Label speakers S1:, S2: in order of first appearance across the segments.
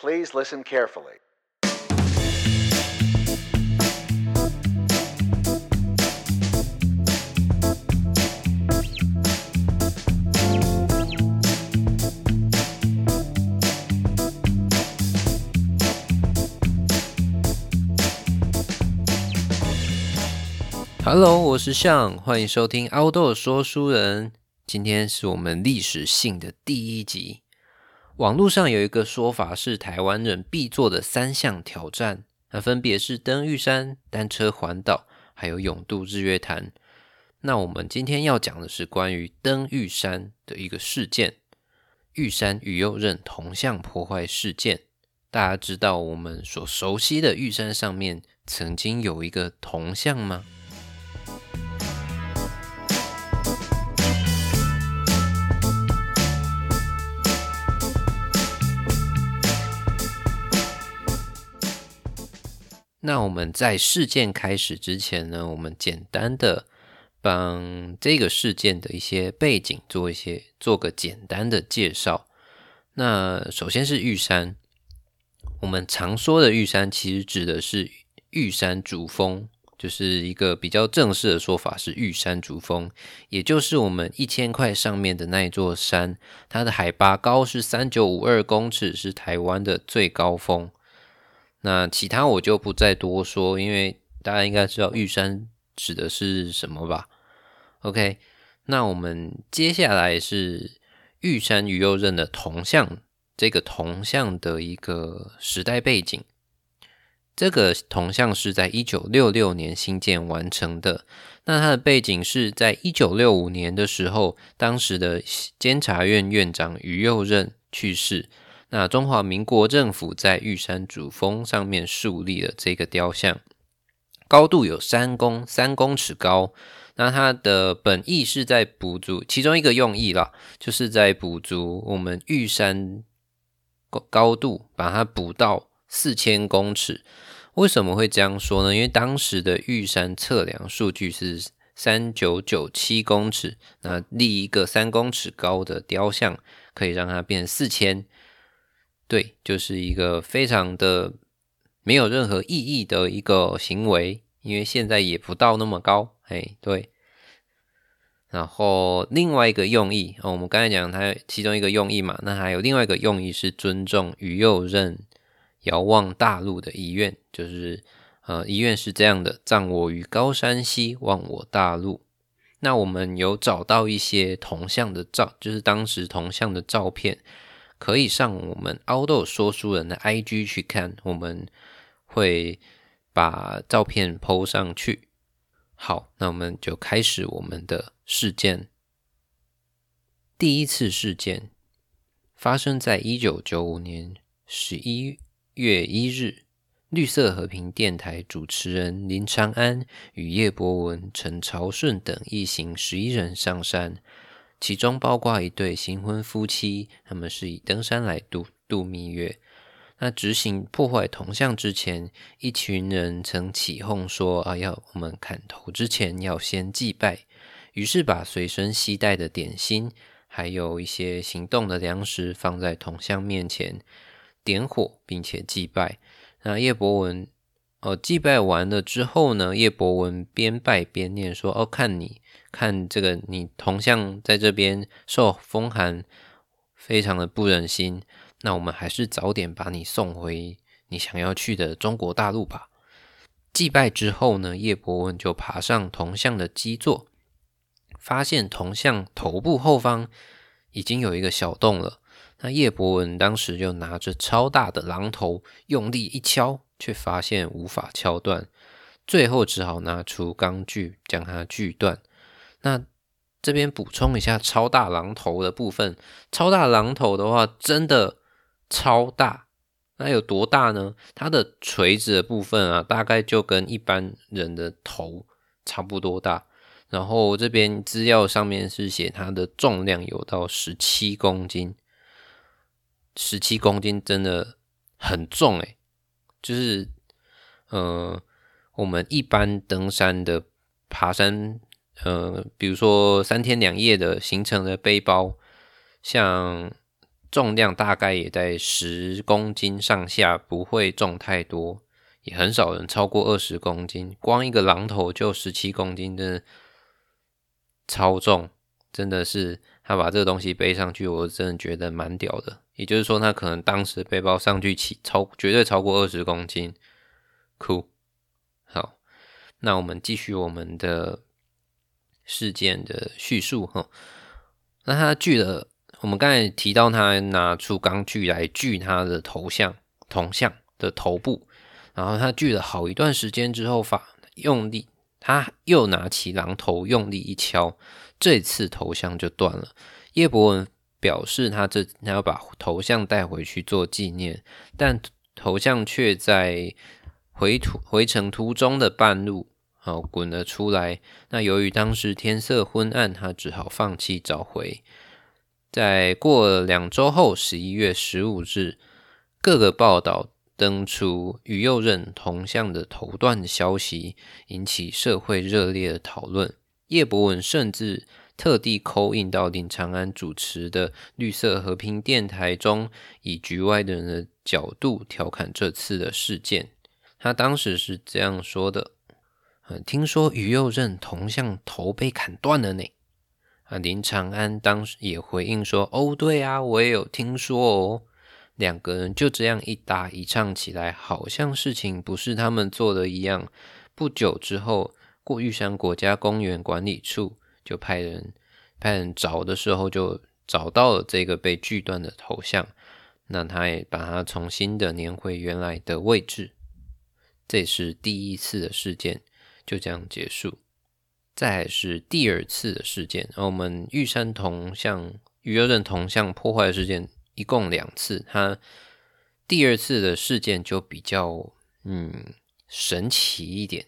S1: Please listen carefully.
S2: Hello，我是向，欢迎收听《凹豆说书人》。今天是我们历史性的第一集。 网络上有一个说法是台湾人必做的三项挑战，那分别是登玉山、单车环岛，还有勇渡日月潭。那我们今天要讲的是关于登玉山的一个事件——玉山与右任铜像破坏事件。大家知道我们所熟悉的玉山上面曾经有一个铜像吗？那我们在事件开始之前呢，我们简单的帮这个事件的一些背景做一些做个简单的介绍。那首先是玉山，我们常说的玉山其实指的是玉山主峰，就是一个比较正式的说法是玉山主峰，也就是我们一千块上面的那一座山，它的海拔高是三九五二公尺，是台湾的最高峰。那其他我就不再多说，因为大家应该知道玉山指的是什么吧？OK，那我们接下来是玉山鱼右任的铜像，这个铜像的一个时代背景。这个铜像是在一九六六年新建完成的。那它的背景是在一九六五年的时候，当时的监察院院长于右任去世。那中华民国政府在玉山主峰上面树立了这个雕像，高度有三公三公尺高。那它的本意是在补足其中一个用意啦，就是在补足我们玉山高高度，把它补到四千公尺。为什么会这样说呢？因为当时的玉山测量数据是三九九七公尺，那立一个三公尺高的雕像，可以让它变四千。对，就是一个非常的没有任何意义的一个行为，因为现在也不到那么高，哎，对。然后另外一个用意，哦，我们刚才讲它其中一个用意嘛，那还有另外一个用意是尊重于右任遥望大陆的遗愿，就是呃遗愿是这样的：葬我于高山西，望我大陆。那我们有找到一些铜像的照，就是当时铜像的照片。可以上我们凹豆说书人的 IG 去看，我们会把照片 PO 上去。好，那我们就开始我们的事件。第一次事件发生在一九九五年十一月一日，绿色和平电台主持人林长安与叶博文、陈朝顺等一行十一人上山。其中包括一对新婚夫妻，他们是以登山来度度蜜月。那执行破坏铜像之前，一群人曾起哄说：“啊，要我们砍头之前要先祭拜。”于是把随身携带的点心，还有一些行动的粮食放在铜像面前，点火并且祭拜。那叶伯文哦，祭拜完了之后呢，叶伯文边拜边念说：“哦，看你。”看这个，你铜像在这边受风寒，非常的不忍心。那我们还是早点把你送回你想要去的中国大陆吧。祭拜之后呢，叶伯文就爬上铜像的基座，发现铜像头部后方已经有一个小洞了。那叶伯文当时就拿着超大的榔头用力一敲，却发现无法敲断，最后只好拿出钢锯将它锯断。那这边补充一下超大榔头的部分，超大榔头的话真的超大，那有多大呢？它的锤子的部分啊，大概就跟一般人的头差不多大。然后这边资料上面是写它的重量有到十七公斤，十七公斤真的很重诶，就是呃，我们一般登山的爬山。呃，比如说三天两夜的行程的背包，像重量大概也在十公斤上下，不会重太多，也很少人超过二十公斤。光一个榔头就十七公斤，真的超重，真的是他把这个东西背上去，我真的觉得蛮屌的。也就是说，他可能当时背包上去起超绝对超过二十公斤，酷。好，那我们继续我们的事件的叙述哈。那他锯了，我们刚才提到他拿出钢锯来锯他的头像铜像的头部，然后他锯了好一段时间之后，发用力，他又拿起榔头用力一敲，这次头像就断了。叶伯文。表示他这他要把头像带回去做纪念，但头像却在回途回程途中的半路，好滚了出来。那由于当时天色昏暗，他只好放弃找回。在过了两周后，十一月十五日，各个报道登出于右任铜像的头段消息，引起社会热烈的讨论。叶伯文甚至。特地扣印到林长安主持的绿色和平电台中，以局外人的角度调侃这次的事件。他当时是这样说的：“听说于右任铜像头被砍断了呢。”啊，林长安当时也回应说：“哦，对啊，我也有听说哦。”两个人就这样一搭一唱起来，好像事情不是他们做的一样。不久之后，过玉山国家公园管理处。就派人派人找的时候，就找到了这个被锯断的头像。那他也把它重新的粘回原来的位置。这是第一次的事件，就这样结束。再是第二次的事件，我们玉山铜像、玉幽镇铜像破坏事件一共两次。它第二次的事件就比较嗯神奇一点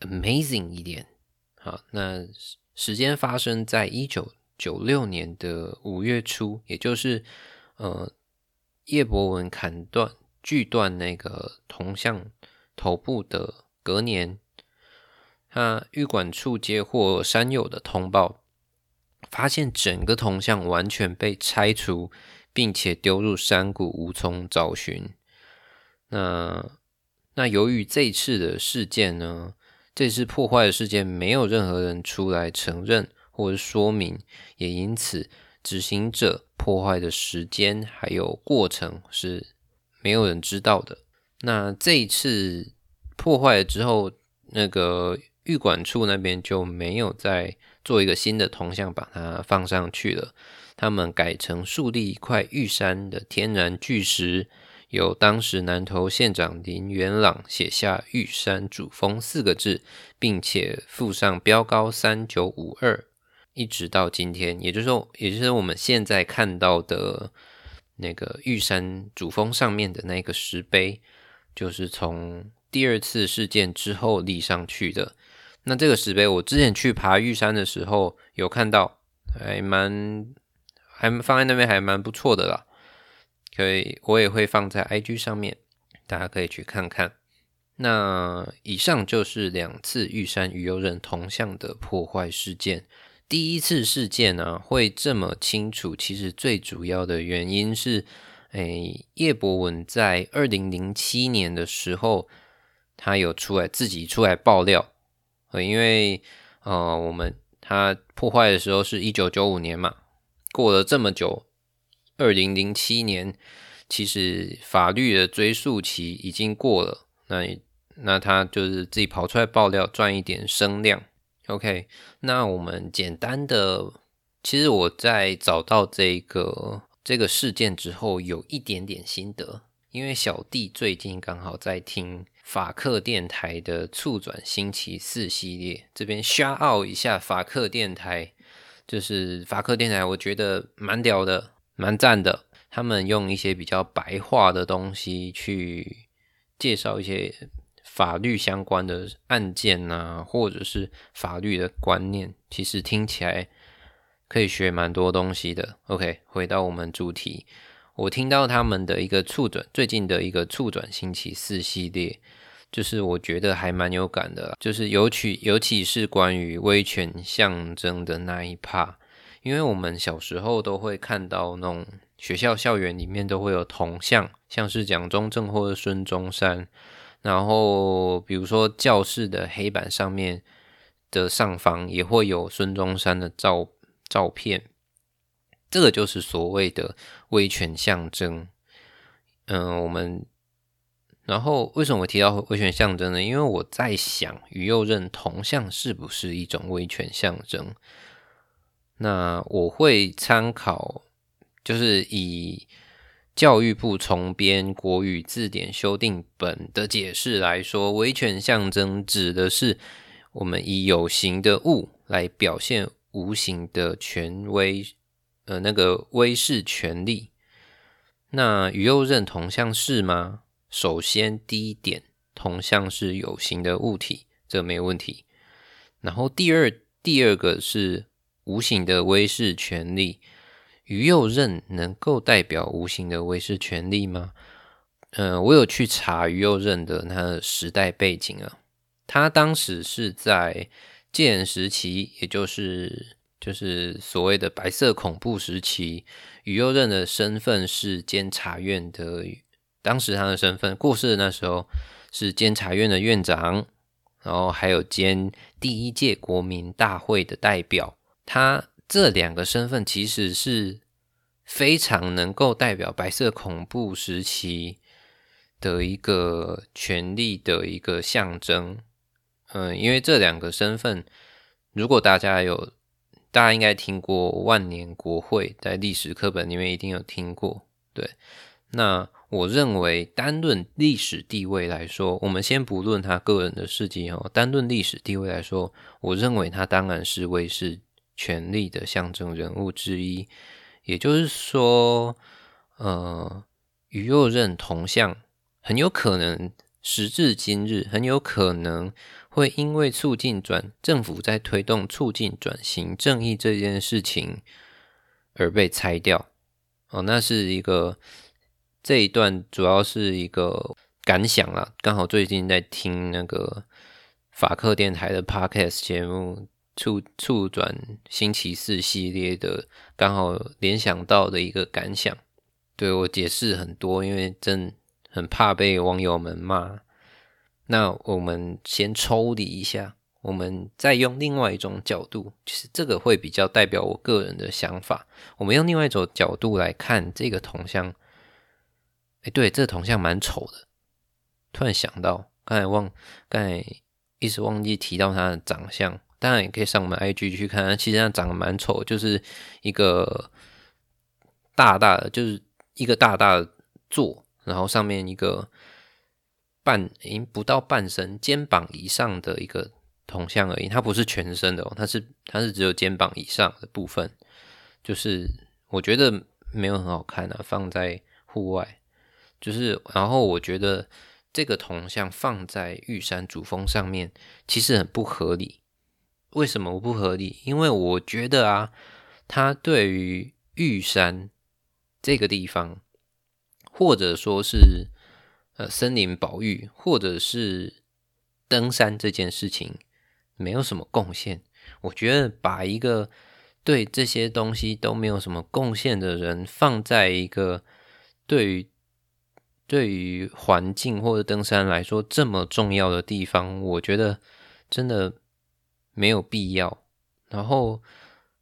S2: ，amazing 一点。好，那。时间发生在一九九六年的五月初，也就是呃叶伯文砍断锯断那个铜像头部的隔年，他玉管处接获山友的通报，发现整个铜像完全被拆除，并且丢入山谷，无从找寻。那那由于这次的事件呢？这次破坏的事件没有任何人出来承认或者说明，也因此执行者破坏的时间还有过程是没有人知道的。那这一次破坏了之后，那个玉管处那边就没有再做一个新的铜像把它放上去了，他们改成树立一块玉山的天然巨石。由当时南投县长林元朗写下“玉山主峰”四个字，并且附上标高三九五二，一直到今天，也就是说，也就是我们现在看到的那个玉山主峰上面的那个石碑，就是从第二次事件之后立上去的。那这个石碑，我之前去爬玉山的时候有看到，还蛮还放在那边还蛮不错的啦。对，我也会放在 IG 上面，大家可以去看看。那以上就是两次玉山鱼游人铜像的破坏事件。第一次事件呢会这么清楚，其实最主要的原因是，诶，叶博文在二零零七年的时候，他有出来自己出来爆料，呃，因为呃，我们他破坏的时候是一九九五年嘛，过了这么久。二零零七年，其实法律的追诉期已经过了，那那他就是自己跑出来爆料赚一点声量。OK，那我们简单的，其实我在找到这个这个事件之后，有一点点心得，因为小弟最近刚好在听法克电台的触转星期四系列，这边 s h o 一下法克电台，就是法克电台，我觉得蛮屌的。蛮赞的，他们用一些比较白话的东西去介绍一些法律相关的案件啊，或者是法律的观念，其实听起来可以学蛮多东西的。OK，回到我们主题，我听到他们的一个触转，最近的一个触转星期四系列，就是我觉得还蛮有感的，就是尤其尤其是关于威权象征的那一 part。因为我们小时候都会看到那种学校校园里面都会有铜像，像是蒋中正或者孙中山。然后，比如说教室的黑板上面的上方也会有孙中山的照照片，这个就是所谓的威权象征。嗯，我们然后为什么我提到威权象征呢？因为我在想，于右任铜像是不是一种威权象征？那我会参考，就是以。教育部重编国语字典修订本的解释来说，威权象征指的是我们以有形的物来表现无形的权威，呃，那个威势权力。那与右认同像是吗？首先第一点，同像是有形的物体，这没有问题。然后第二，第二个是无形的威势权力。于右任能够代表无形的威势权力吗？嗯，我有去查于右任的他的时代背景啊。他当时是在戒严时期，也就是就是所谓的白色恐怖时期。于右任的身份是监察院的，当时他的身份过世的那时候是监察院的院长，然后还有兼第一届国民大会的代表。他。这两个身份其实是非常能够代表白色恐怖时期的一个权力的一个象征。嗯，因为这两个身份，如果大家有，大家应该听过万年国会，在历史课本里面一定有听过。对，那我认为单论历史地位来说，我们先不论他个人的事迹哦，单论历史地位来说，我认为他当然是卫士。权力的象征人物之一，也就是说，呃，与右任同像很有可能时至今日，很有可能会因为促进转政府在推动促进转型正义这件事情而被拆掉。哦，那是一个这一段主要是一个感想啦。刚好最近在听那个法克电台的 podcast 节目。促促转星期四系列的，刚好联想到的一个感想，对我解释很多，因为真很怕被网友们骂。那我们先抽离一下，我们再用另外一种角度，其实这个会比较代表我个人的想法。我们用另外一种角度来看这个铜像，哎，对，这个铜像蛮丑的。突然想到，刚才忘，刚才一直忘记提到他的长相。当然也可以上我们 IG 去看，其实它长得蛮丑，就是一个大大的，就是一个大大的座，然后上面一个半，已经不到半身，肩膀以上的一个铜像而已，它不是全身的哦，它是它是只有肩膀以上的部分，就是我觉得没有很好看啊，放在户外，就是然后我觉得这个铜像放在玉山主峰上面，其实很不合理。为什么不合理？因为我觉得啊，他对于玉山这个地方，或者说是呃森林保育，或者是登山这件事情，没有什么贡献。我觉得把一个对这些东西都没有什么贡献的人，放在一个对于对于环境或者登山来说这么重要的地方，我觉得真的。没有必要。然后，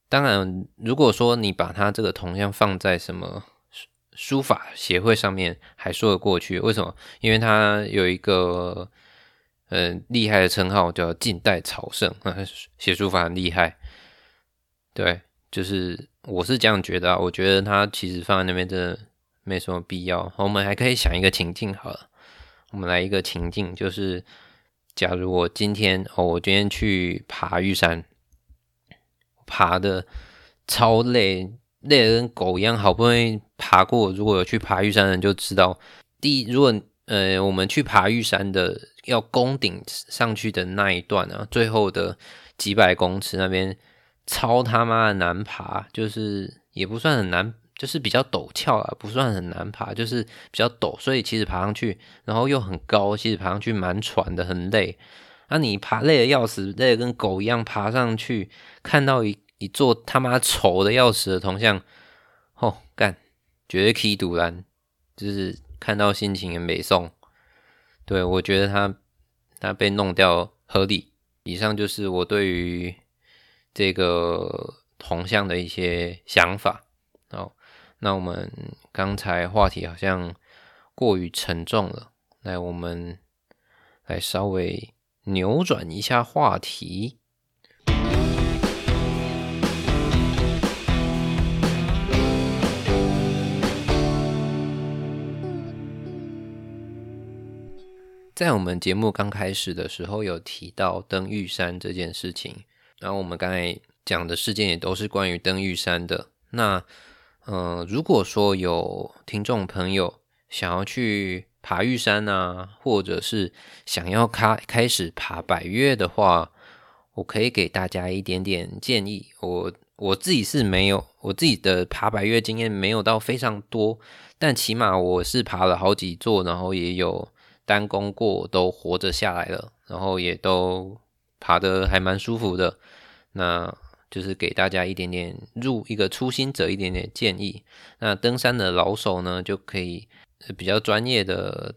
S2: 当然，如果说你把它这个铜像放在什么书法协会上面，还说得过去。为什么？因为它有一个呃厉害的称号叫近代草圣，写书法很厉害。对，就是我是这样觉得啊。我觉得它其实放在那边真的没什么必要。我们还可以想一个情境，好了，我们来一个情境，就是。假如我今天哦，我今天去爬玉山，爬的超累，累的跟狗一样，好不容易爬过。如果有去爬玉山的人就知道，第，如果呃我们去爬玉山的要攻顶上去的那一段啊，最后的几百公尺那边超他妈的难爬，就是也不算很难。就是比较陡峭啊，不算很难爬，就是比较陡，所以其实爬上去，然后又很高，其实爬上去蛮喘的，很累。那你爬累的要死，累的跟狗一样爬上去，看到一一座他妈丑的要死的铜像，哦干，绝对可以堵拦，就是看到心情也没送。对我觉得他他被弄掉合理。以上就是我对于这个铜像的一些想法。好，那我们刚才话题好像过于沉重了，来，我们来稍微扭转一下话题。在我们节目刚开始的时候，有提到登玉山这件事情，然后我们刚才讲的事件也都是关于登玉山的。那，嗯，如果说有听众朋友想要去爬玉山啊，或者是想要开开始爬百越的话，我可以给大家一点点建议。我我自己是没有我自己的爬百越经验没有到非常多，但起码我是爬了好几座，然后也有。单攻过都活着下来了，然后也都爬得还蛮舒服的。那就是给大家一点点入一个初心者一点点建议。那登山的老手呢，就可以比较专业的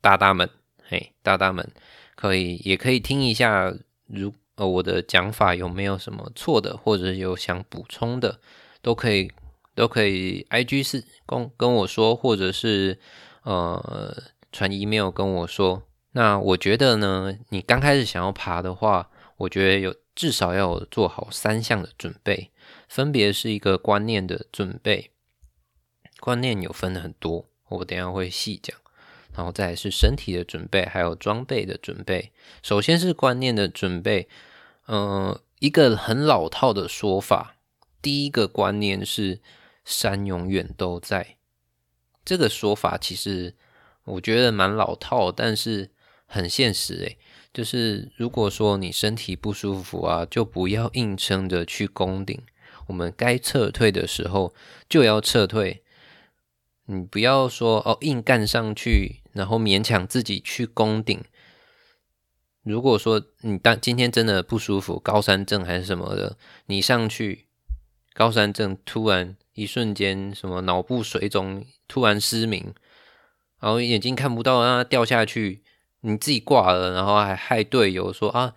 S2: 大大们，嘿，大大们可以也可以听一下，如呃我的讲法有没有什么错的，或者有想补充的，都可以都可以 I G 是跟跟我说，或者是呃。传 email 跟我说，那我觉得呢，你刚开始想要爬的话，我觉得有至少要做好三项的准备，分别是一个观念的准备，观念有分很多，我等下会细讲，然后再是身体的准备，还有装备的准备。首先是观念的准备，嗯，一个很老套的说法，第一个观念是山永远都在，这个说法其实。我觉得蛮老套，但是很现实诶。就是如果说你身体不舒服啊，就不要硬撑着去攻顶。我们该撤退的时候就要撤退。你不要说哦，硬干上去，然后勉强自己去攻顶。如果说你当今天真的不舒服，高山症还是什么的，你上去高山症，突然一瞬间什么脑部水肿，突然失明。然后眼睛看不到，让它掉下去，你自己挂了，然后还害队友说啊，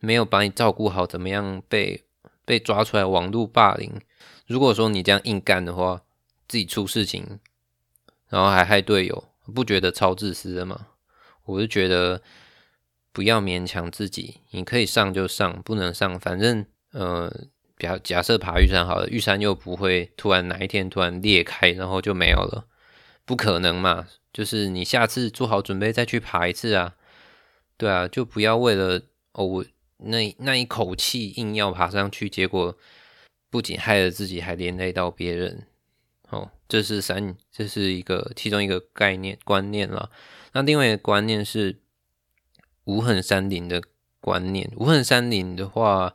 S2: 没有把你照顾好，怎么样被被抓出来网络霸凌？如果说你这样硬干的话，自己出事情，然后还害队友，不觉得超自私的吗？我是觉得不要勉强自己，你可以上就上，不能上，反正呃，假假设爬玉山好了，玉山又不会突然哪一天突然裂开，然后就没有了，不可能嘛。就是你下次做好准备再去爬一次啊，对啊，就不要为了哦我那那一口气硬要爬上去，结果不仅害了自己，还连累到别人。哦，这是三，这是一个其中一个概念观念了。那另外一个观念是无痕山林的观念。无痕山林的话，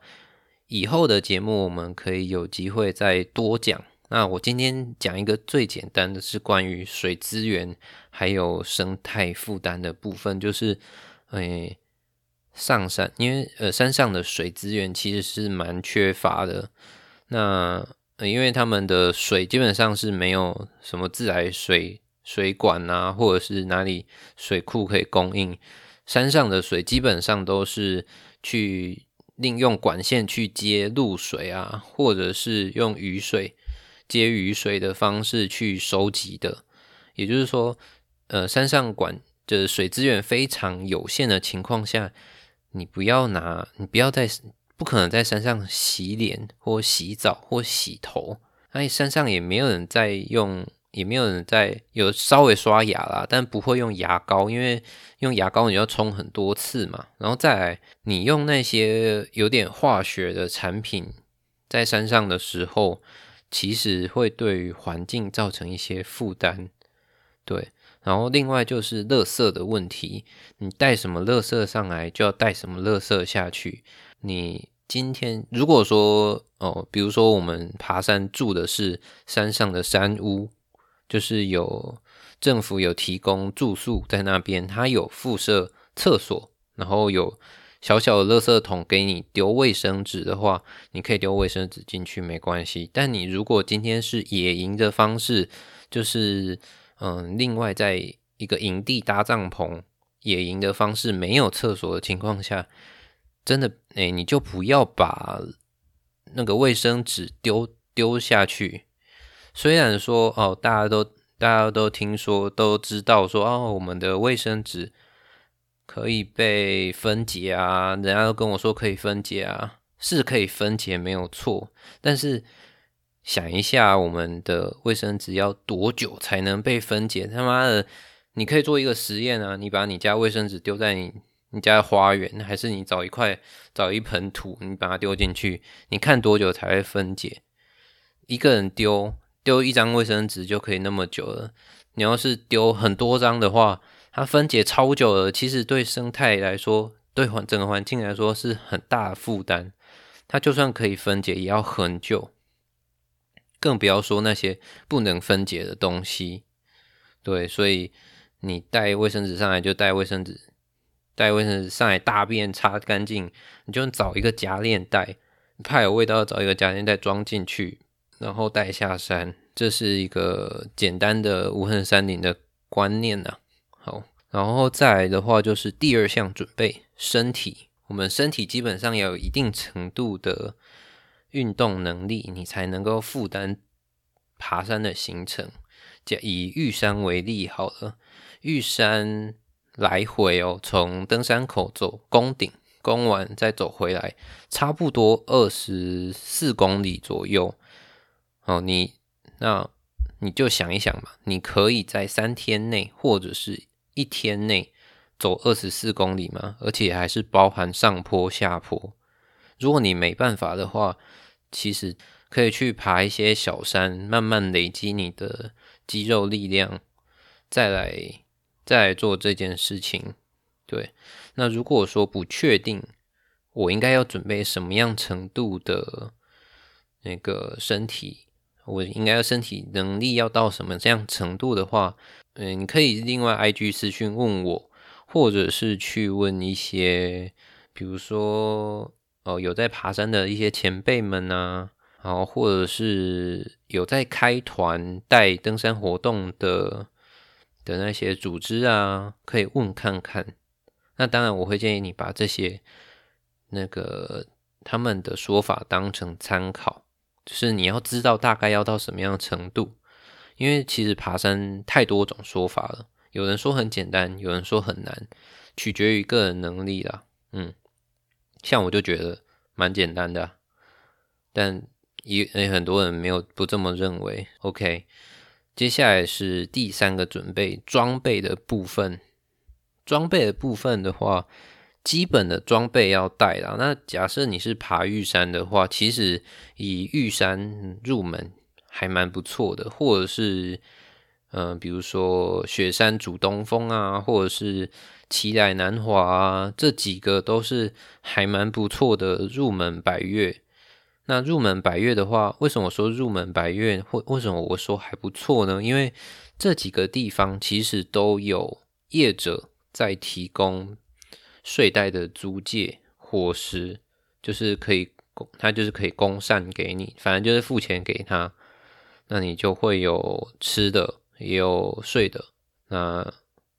S2: 以后的节目我们可以有机会再多讲。那我今天讲一个最简单的是关于水资源还有生态负担的部分，就是，诶，上山，因为呃山上的水资源其实是蛮缺乏的。那因为他们的水基本上是没有什么自来水水管啊，或者是哪里水库可以供应，山上的水基本上都是去利用管线去接露水啊，或者是用雨水。接雨水的方式去收集的，也就是说，呃，山上管的水资源非常有限的情况下，你不要拿，你不要在，不可能在山上洗脸或洗澡或洗头。那山上也没有人在用，也没有人在有稍微刷牙啦，但不会用牙膏，因为用牙膏你要冲很多次嘛。然后再来，你用那些有点化学的产品在山上的时候。其实会对于环境造成一些负担，对。然后另外就是垃圾的问题，你带什么垃圾上来，就要带什么垃圾下去。你今天如果说哦，比如说我们爬山住的是山上的山屋，就是有政府有提供住宿在那边，它有附设厕所，然后有小小的垃圾桶给你丢卫生纸的话，你可以丢卫生纸进去没关系。但你如果今天是野营的方式，就是嗯，另外在一个营地搭帐篷野营的方式，没有厕所的情况下，真的哎，你就不要把那个卫生纸丢丢下去。虽然说哦，大家都大家都听说都知道说哦，我们的卫生纸可以被分解啊，人家都跟我说可以分解啊，是可以分解没有错。但是想一下，我们的卫生纸要多久才能被分解？他妈的，你可以做一个实验啊，你把你家卫生纸丢在你你家花园，还是你找一块找一盆土，你把它丢进去，你看多久才会分解？一个人丢。丢一张卫生纸就可以那么久了，你要是丢很多张的话，它分解超久了。其实对生态来说，对环整个环境来说是很大的负担。它就算可以分解，也要很久，更不要说那些不能分解的东西。对，所以你带卫生纸上来就带卫生纸，带卫生纸上来大便擦干净，你就找一个夹链袋，怕有味道，找一个夹链袋装进去。然后带下山，这是一个简单的无痕山林的观念啊。好，然后再来的话就是第二项准备身体，我们身体基本上要有一定程度的运动能力，你才能够负担爬山的行程。以玉山为例，好了，玉山来回哦，从登山口走攻顶，攻完再走回来，差不多二十四公里左右。哦，你那你就想一想嘛，你可以在三天内或者是一天内走二十四公里吗？而且还是包含上坡下坡。如果你没办法的话，其实可以去爬一些小山，慢慢累积你的肌肉力量，再来再来做这件事情。对，那如果说不确定，我应该要准备什么样程度的那个身体？我应该要身体能力要到什么这样程度的话，嗯，你可以另外 I G 私讯问我，或者是去问一些，比如说哦有在爬山的一些前辈们啊，然后或者是有在开团带登山活动的的那些组织啊，可以问看看。那当然，我会建议你把这些那个他们的说法当成参考。就是你要知道大概要到什么样的程度，因为其实爬山太多种说法了，有人说很简单，有人说很难，取决于个人能力啦。嗯，像我就觉得蛮简单的，但也很多人没有不这么认为。OK，接下来是第三个准备装备的部分，装备的部分的话。基本的装备要带啦。那假设你是爬玉山的话，其实以玉山入门还蛮不错的，或者是嗯，比如说雪山主东风啊，或者是奇来南华啊，这几个都是还蛮不错的入门百越。那入门百越的话，为什么说入门百越或为什么我说还不错呢？因为这几个地方其实都有业者在提供。睡袋的租借伙食就是可以供，他就是可以供膳给你，反正就是付钱给他，那你就会有吃的，也有睡的，那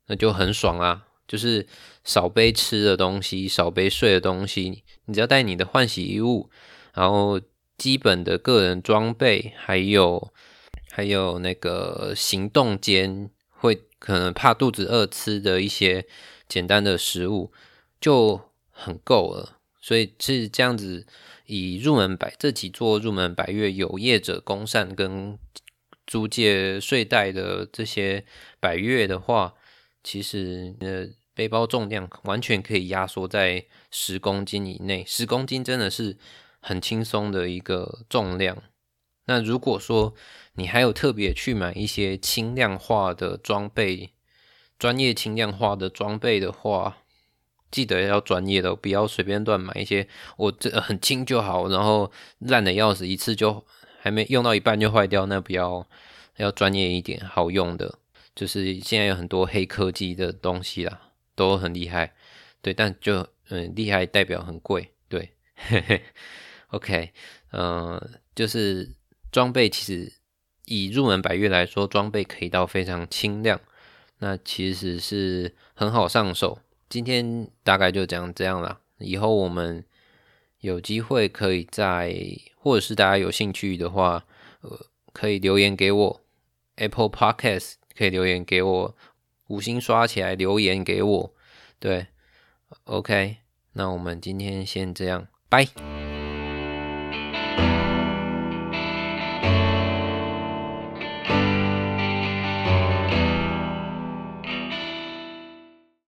S2: 那就很爽啦。就是少背吃的东西，少背睡的东西，你只要带你的换洗衣物，然后基本的个人装备，还有还有那个行动间会可能怕肚子饿吃的一些简单的食物。就很够了，所以是这样子。以入门百这几座入门百越有业者公善跟租借睡袋的这些百越的话，其实呃背包重量完全可以压缩在十公斤以内，十公斤真的是很轻松的一个重量。那如果说你还有特别去买一些轻量化的装备，专业轻量化的装备的话，记得要专业的，不要随便乱买一些。我这很轻就好，然后烂的要死，一次就还没用到一半就坏掉，那不要要专业一点，好用的。就是现在有很多黑科技的东西啦，都很厉害，对，但就嗯厉害代表很贵，对嘿嘿，OK，嗯，就是装备其实以入门百越来说，装备可以到非常轻量，那其实是很好上手。今天大概就讲这样了，以后我们有机会可以再，或者是大家有兴趣的话，呃，可以留言给我，Apple Podcast 可以留言给我，五星刷起来留言给我，对。OK，那我们今天先这样，拜。